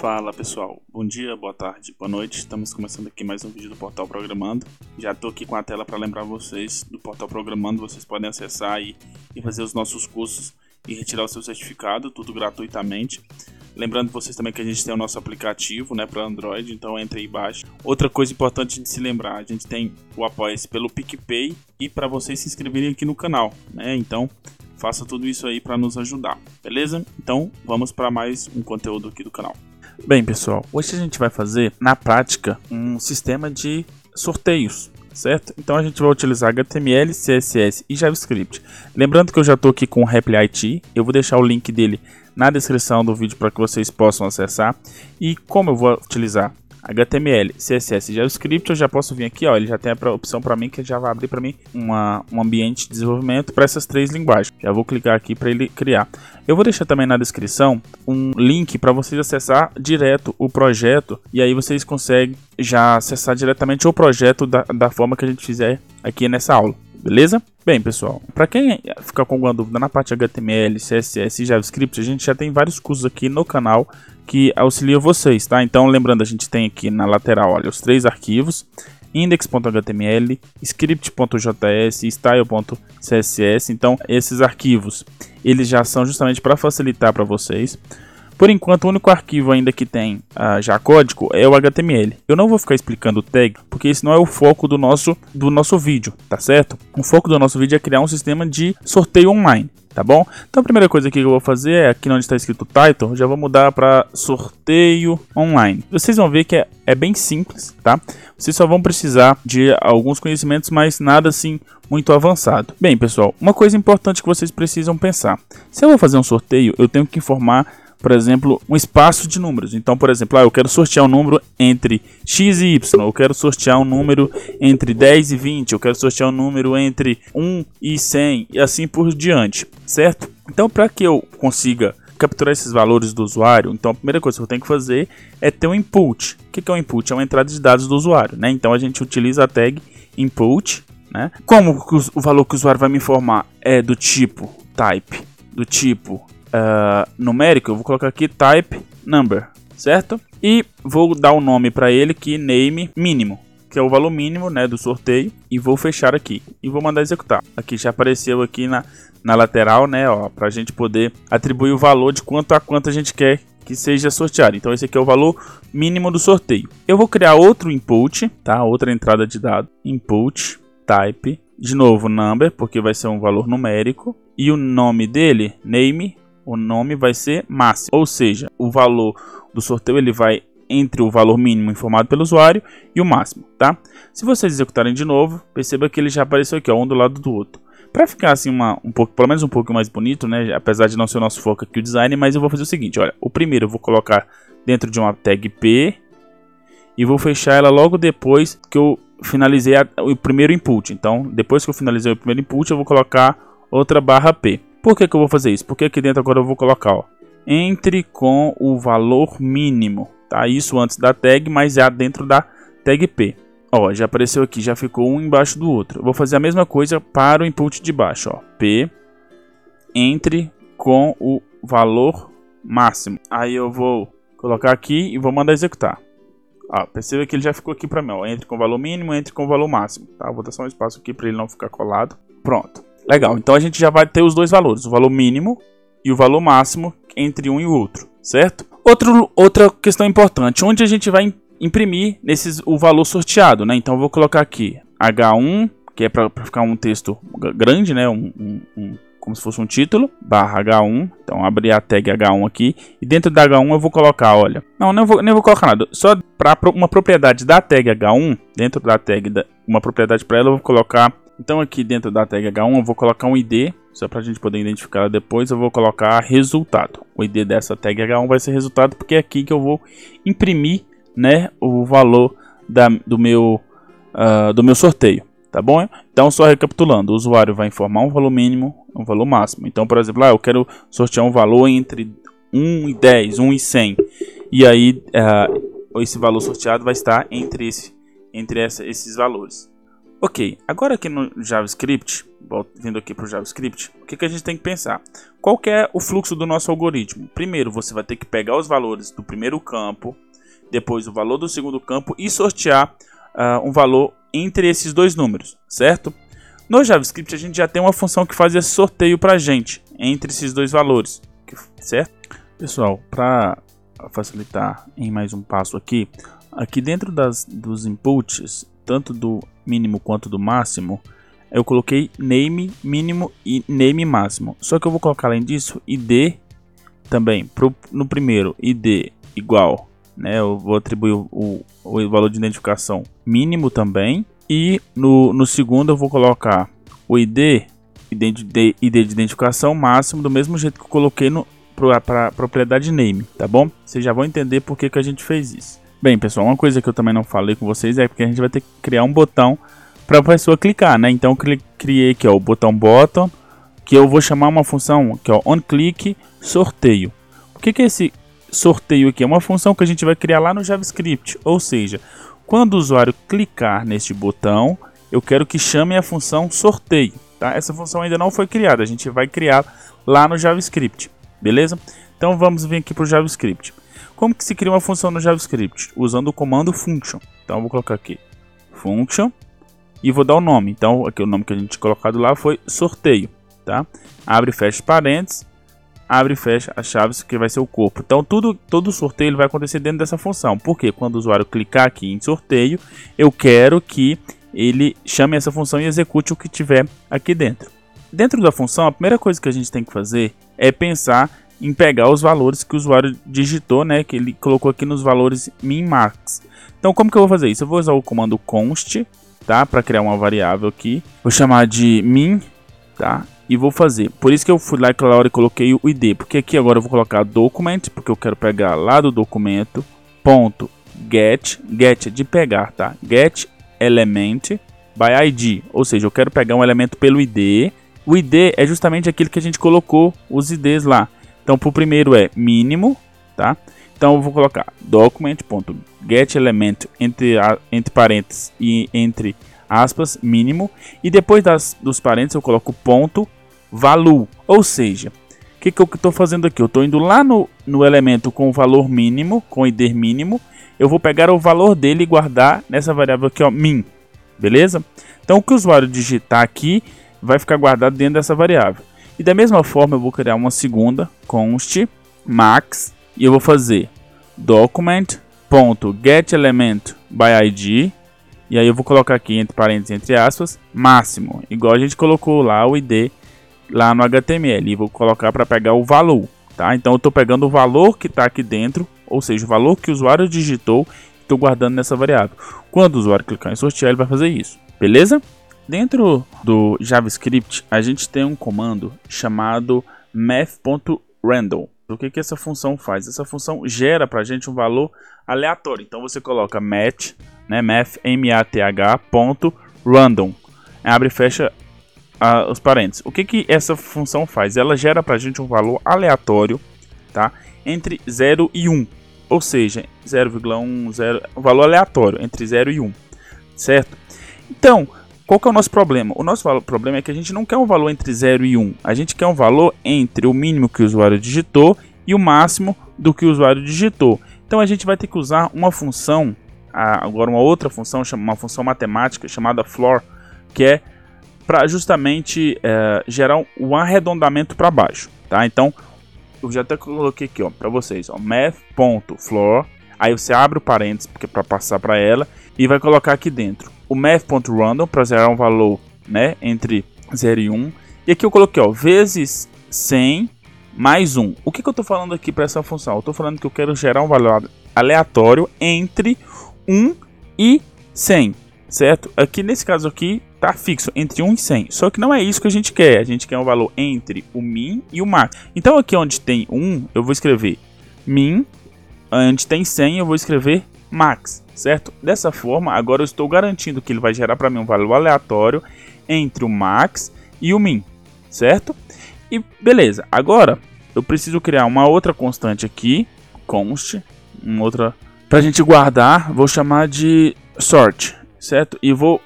Fala pessoal, bom dia, boa tarde, boa noite. Estamos começando aqui mais um vídeo do Portal Programando. Já estou aqui com a tela para lembrar vocês do Portal Programando. Vocês podem acessar e, e fazer os nossos cursos e retirar o seu certificado, tudo gratuitamente. Lembrando vocês também que a gente tem o nosso aplicativo né, para Android, então entre aí e baixe. Outra coisa importante de se lembrar, a gente tem o apoia-se pelo PicPay e para vocês se inscreverem aqui no canal. Né? Então faça tudo isso aí para nos ajudar, beleza? Então vamos para mais um conteúdo aqui do canal. Bem, pessoal, hoje a gente vai fazer na prática um sistema de sorteios, certo? Então a gente vai utilizar HTML, CSS e JavaScript. Lembrando que eu já estou aqui com o Reply IT, eu vou deixar o link dele na descrição do vídeo para que vocês possam acessar. E como eu vou utilizar HTML, CSS JavaScript, eu já posso vir aqui, ó, ele já tem a opção para mim que já vai abrir para mim uma, um ambiente de desenvolvimento para essas três linguagens. Já vou clicar aqui para ele criar. Eu vou deixar também na descrição um link para vocês acessar direto o projeto e aí vocês conseguem já acessar diretamente o projeto da, da forma que a gente fizer aqui nessa aula. Beleza? Bem, pessoal, para quem ficar com alguma dúvida na parte HTML, CSS e JavaScript, a gente já tem vários cursos aqui no canal que auxiliam vocês, tá? Então, lembrando, a gente tem aqui na lateral, olha, os três arquivos, index.html, script.js e style.css. Então, esses arquivos, eles já são justamente para facilitar para vocês. Por enquanto, o único arquivo ainda que tem uh, já código é o HTML. Eu não vou ficar explicando o tag, porque esse não é o foco do nosso, do nosso vídeo, tá certo? O foco do nosso vídeo é criar um sistema de sorteio online, tá bom? Então a primeira coisa que eu vou fazer é, aqui onde está escrito title, já vou mudar para sorteio online. Vocês vão ver que é, é bem simples, tá? Vocês só vão precisar de alguns conhecimentos, mas nada assim muito avançado. Bem, pessoal, uma coisa importante que vocês precisam pensar. Se eu vou fazer um sorteio, eu tenho que informar por exemplo, um espaço de números. Então, por exemplo, ah, eu quero sortear um número entre x e y, eu quero sortear um número entre 10 e 20, eu quero sortear um número entre 1 e 100 e assim por diante, certo? Então, para que eu consiga capturar esses valores do usuário, então a primeira coisa que eu tenho que fazer é ter um input. O que é um input? É uma entrada de dados do usuário, né? Então a gente utiliza a tag input, né? Como o valor que o usuário vai me informar é do tipo type, do tipo uh, numérico, eu vou colocar aqui type number, certo? E vou dar o um nome para ele que name mínimo, que é o valor mínimo, né, do sorteio, e vou fechar aqui e vou mandar executar. Aqui já apareceu aqui na, na lateral, né, ó, para a gente poder atribuir o valor de quanto a quanto a gente quer que seja sorteado. Então esse aqui é o valor mínimo do sorteio. Eu vou criar outro input, tá? Outra entrada de dado, input type, de novo number, porque vai ser um valor numérico e o nome dele, name o nome vai ser máximo, ou seja, o valor do sorteio ele vai entre o valor mínimo informado pelo usuário e o máximo, tá? Se vocês executarem de novo, perceba que ele já apareceu aqui, ó, um do lado do outro. Para ficar assim uma, um pouco, pelo menos um pouco mais bonito, né, apesar de não ser o nosso foco aqui o design, mas eu vou fazer o seguinte, olha, o primeiro eu vou colocar dentro de uma tag p e vou fechar ela logo depois que eu finalizei a, o primeiro input. Então, depois que eu finalizei o primeiro input, eu vou colocar outra barra p. Por que, que eu vou fazer isso? Porque aqui dentro agora eu vou colocar, ó, entre com o valor mínimo, tá? Isso antes da tag, mas já dentro da tag P. Ó, já apareceu aqui, já ficou um embaixo do outro. Eu vou fazer a mesma coisa para o input de baixo, ó. P entre com o valor máximo. Aí eu vou colocar aqui e vou mandar executar. Ó, perceba que ele já ficou aqui para mim, ó. Entre com o valor mínimo, entre com o valor máximo, tá? Vou dar só um espaço aqui para ele não ficar colado. Pronto. Legal, então a gente já vai ter os dois valores, o valor mínimo e o valor máximo entre um e o outro, certo? Outro, outra questão importante, onde a gente vai imprimir nesses, o valor sorteado, né? Então eu vou colocar aqui H1, que é para ficar um texto grande, né? Um, um, um, como se fosse um título, barra H1. Então abrir a tag H1 aqui. E dentro da H1 eu vou colocar, olha. Não, nem vou, nem vou colocar nada. Só para uma propriedade da tag H1, dentro da tag, da, uma propriedade para ela, eu vou colocar então aqui dentro da tag H1 eu vou colocar um ID, só para a gente poder identificar depois, eu vou colocar resultado. O ID dessa tag H1 vai ser resultado porque é aqui que eu vou imprimir né, o valor da, do, meu, uh, do meu sorteio. Tá bom? Então, só recapitulando, o usuário vai informar um valor mínimo um valor máximo. Então, por exemplo, ah, eu quero sortear um valor entre 1 e 10, 1 e 100. E aí, uh, esse valor sorteado vai estar entre, esse, entre essa, esses valores. Ok, agora aqui no JavaScript, vindo aqui para o JavaScript, o que, que a gente tem que pensar? Qual que é o fluxo do nosso algoritmo? Primeiro, você vai ter que pegar os valores do primeiro campo, depois o valor do segundo campo e sortear uh, um valor entre esses dois números, certo? No JavaScript a gente já tem uma função que faz esse sorteio para a gente entre esses dois valores, certo? Pessoal, para facilitar em mais um passo aqui, aqui dentro das, dos inputs, tanto do mínimo quanto do máximo, eu coloquei name mínimo e name máximo. Só que eu vou colocar além disso id também. Pro, no primeiro, id igual, né? Eu vou atribuir o, o valor de identificação mínimo também. E no, no segundo eu vou colocar o id, id, de, ID de identificação máximo, do mesmo jeito que eu coloquei no, para propriedade name, tá bom? Vocês já vão entender por que, que a gente fez isso. Bem, pessoal, uma coisa que eu também não falei com vocês é porque a gente vai ter que criar um botão para a pessoa clicar, né? Então eu criei aqui ó, o botão button, que eu vou chamar uma função que é on click sorteio. O que, que é esse sorteio aqui? É uma função que a gente vai criar lá no JavaScript, ou seja, quando o usuário clicar neste botão, eu quero que chame a função sorteio. Tá? Essa função ainda não foi criada, a gente vai criar lá no JavaScript, beleza? Então vamos vir aqui para o JavaScript. Como que se cria uma função no JavaScript? Usando o comando function. Então vou colocar aqui function e vou dar o nome. Então aqui o nome que a gente colocado lá foi sorteio, tá? Abre e fecha parênteses, abre e fecha as chaves que vai ser o corpo. Então tudo todo sorteio vai acontecer dentro dessa função. Porque quando o usuário clicar aqui em sorteio, eu quero que ele chame essa função e execute o que tiver aqui dentro. Dentro da função, a primeira coisa que a gente tem que fazer é pensar em pegar os valores que o usuário digitou, né, que ele colocou aqui nos valores min-max. Então, como que eu vou fazer isso? Eu vou usar o comando const, tá, para criar uma variável aqui. Vou chamar de min, tá, e vou fazer. Por isso que eu fui lá aquela hora e coloquei o id, porque aqui agora eu vou colocar document, porque eu quero pegar lá do documento, ponto get, get é de pegar, tá, get element by id, ou seja, eu quero pegar um elemento pelo id. O id é justamente aquele que a gente colocou os ids lá. Então, para o primeiro é mínimo, tá? Então, eu vou colocar document.getElement entre, entre parênteses e entre aspas, mínimo. E depois das, dos parênteses eu coloco ponto value. Ou seja, o que, que eu estou fazendo aqui? Eu estou indo lá no, no elemento com o valor mínimo, com id mínimo. Eu vou pegar o valor dele e guardar nessa variável aqui, ó, min. Beleza? Então, o que o usuário digitar aqui vai ficar guardado dentro dessa variável. E da mesma forma eu vou criar uma segunda const max e eu vou fazer document.getElementById e aí eu vou colocar aqui entre parênteses entre aspas máximo, igual a gente colocou lá o id lá no HTML e vou colocar para pegar o valor, tá? Então eu estou pegando o valor que está aqui dentro, ou seja, o valor que o usuário digitou, estou guardando nessa variável. Quando o usuário clicar em sortear, ele vai fazer isso, beleza? Dentro do JavaScript, a gente tem um comando chamado math.random. O que, que essa função faz? Essa função gera para a gente um valor aleatório. Então você coloca math, né, math, M-A-T-H, ponto, random. Abre e fecha uh, os parênteses. O que, que essa função faz? Ela gera para a gente um valor aleatório tá, entre 0 e 1. Ou seja, 0,1, 0, um valor aleatório entre 0 e 1. Certo? Então, qual que é o nosso problema? O nosso problema é que a gente não quer um valor entre 0 e 1. A gente quer um valor entre o mínimo que o usuário digitou e o máximo do que o usuário digitou. Então a gente vai ter que usar uma função, agora uma outra função, uma função matemática chamada floor, que é para justamente é, gerar um arredondamento para baixo, tá? Então eu já até coloquei aqui, ó, para vocês, math.floor. Aí você abre o parênteses porque para passar para ela e vai colocar aqui dentro o math.random para zerar um valor né, entre 0 e 1. E aqui eu coloquei ó, vezes 100 mais 1. O que, que eu estou falando aqui para essa função? Eu estou falando que eu quero gerar um valor aleatório entre 1 e 100, certo? Aqui nesse caso aqui está fixo entre 1 e 100. Só que não é isso que a gente quer. A gente quer um valor entre o min e o max. Então aqui onde tem 1, eu vou escrever min. Onde tem 100, eu vou escrever max certo? Dessa forma, agora eu estou garantindo que ele vai gerar para mim um valor aleatório entre o max e o min, certo? E beleza, agora eu preciso criar uma outra constante aqui, const, uma outra para a gente guardar, vou chamar de sort, certo? E vou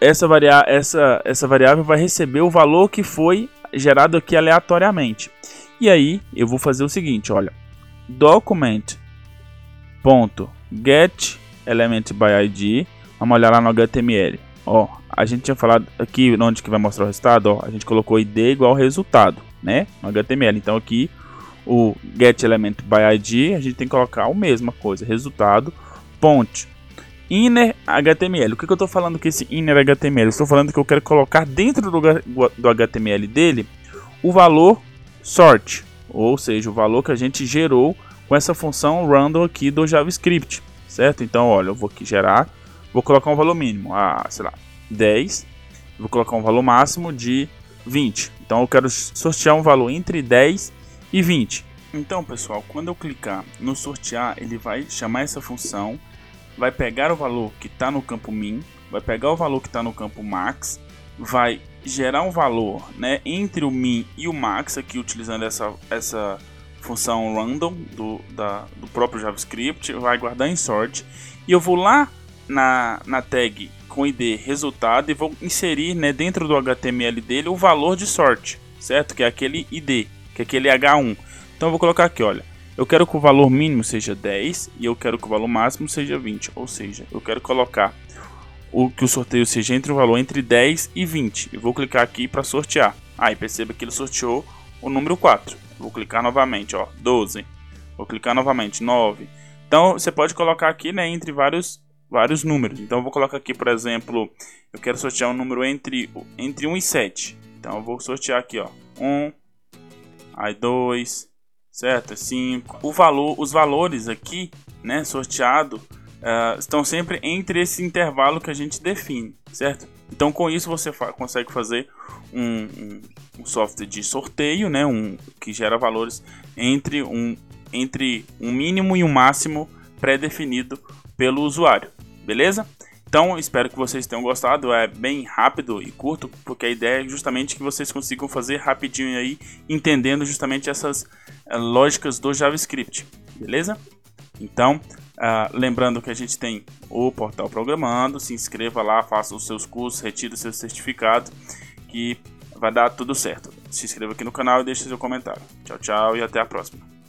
essa, varia essa, essa variável vai receber o valor que foi gerado aqui aleatoriamente. E aí eu vou fazer o seguinte, olha, document ponto get element by id, vamos olhar lá no HTML. Ó, a gente tinha falado aqui onde que vai mostrar o resultado, ó, a gente colocou id igual resultado, né, no HTML. Então aqui o get element by id, a gente tem que colocar a mesma coisa, resultado ponte inner HTML. O que, que eu estou falando com esse inner HTML? estou falando que eu quero colocar dentro do, do HTML dele o valor sort, ou seja, o valor que a gente gerou com essa função random aqui do JavaScript, certo? Então, olha, eu vou aqui gerar, vou colocar um valor mínimo, ah, sei lá, 10, vou colocar um valor máximo de 20. Então, eu quero sortear um valor entre 10 e 20. Então, pessoal, quando eu clicar no sortear, ele vai chamar essa função, vai pegar o valor que está no campo min, vai pegar o valor que está no campo max, vai gerar um valor né, entre o min e o max, aqui utilizando essa, essa função random do, da, do próprio JavaScript, vai guardar em sort, e eu vou lá na, na tag com id resultado e vou inserir né, dentro do HTML dele o valor de sort, certo? Que é aquele id, que é aquele H1. Então eu vou colocar aqui, olha, eu quero que o valor mínimo seja 10 e eu quero que o valor máximo seja 20, ou seja, eu quero colocar o que o sorteio seja entre o valor entre 10 e 20. Eu vou clicar aqui para sortear. Aí perceba que ele sorteou o número 4. Vou clicar novamente, ó, 12. Vou clicar novamente, 9. Então você pode colocar aqui, né, entre vários vários números. Então eu vou colocar aqui, por exemplo, eu quero sortear um número entre entre 1 e 7. Então eu vou sortear aqui, ó, 1, aí 2, certo? 5. O valor, os valores aqui, né, sorteado uh, estão sempre entre esse intervalo que a gente define, certo? Então, com isso, você fa consegue fazer um, um, um, software de sorteio, né? um, que gera valores entre um, entre um mínimo e um máximo pré-definido pelo usuário, beleza? Então, espero que vocês tenham gostado. É bem rápido e curto, porque a ideia é justamente que vocês consigam fazer rapidinho aí, entendendo justamente essas uh, lógicas do JavaScript, beleza? Então, Uh, lembrando que a gente tem o portal Programando, se inscreva lá, faça os seus cursos, retire o seu certificado, que vai dar tudo certo. Se inscreva aqui no canal e deixe seu comentário. Tchau, tchau e até a próxima.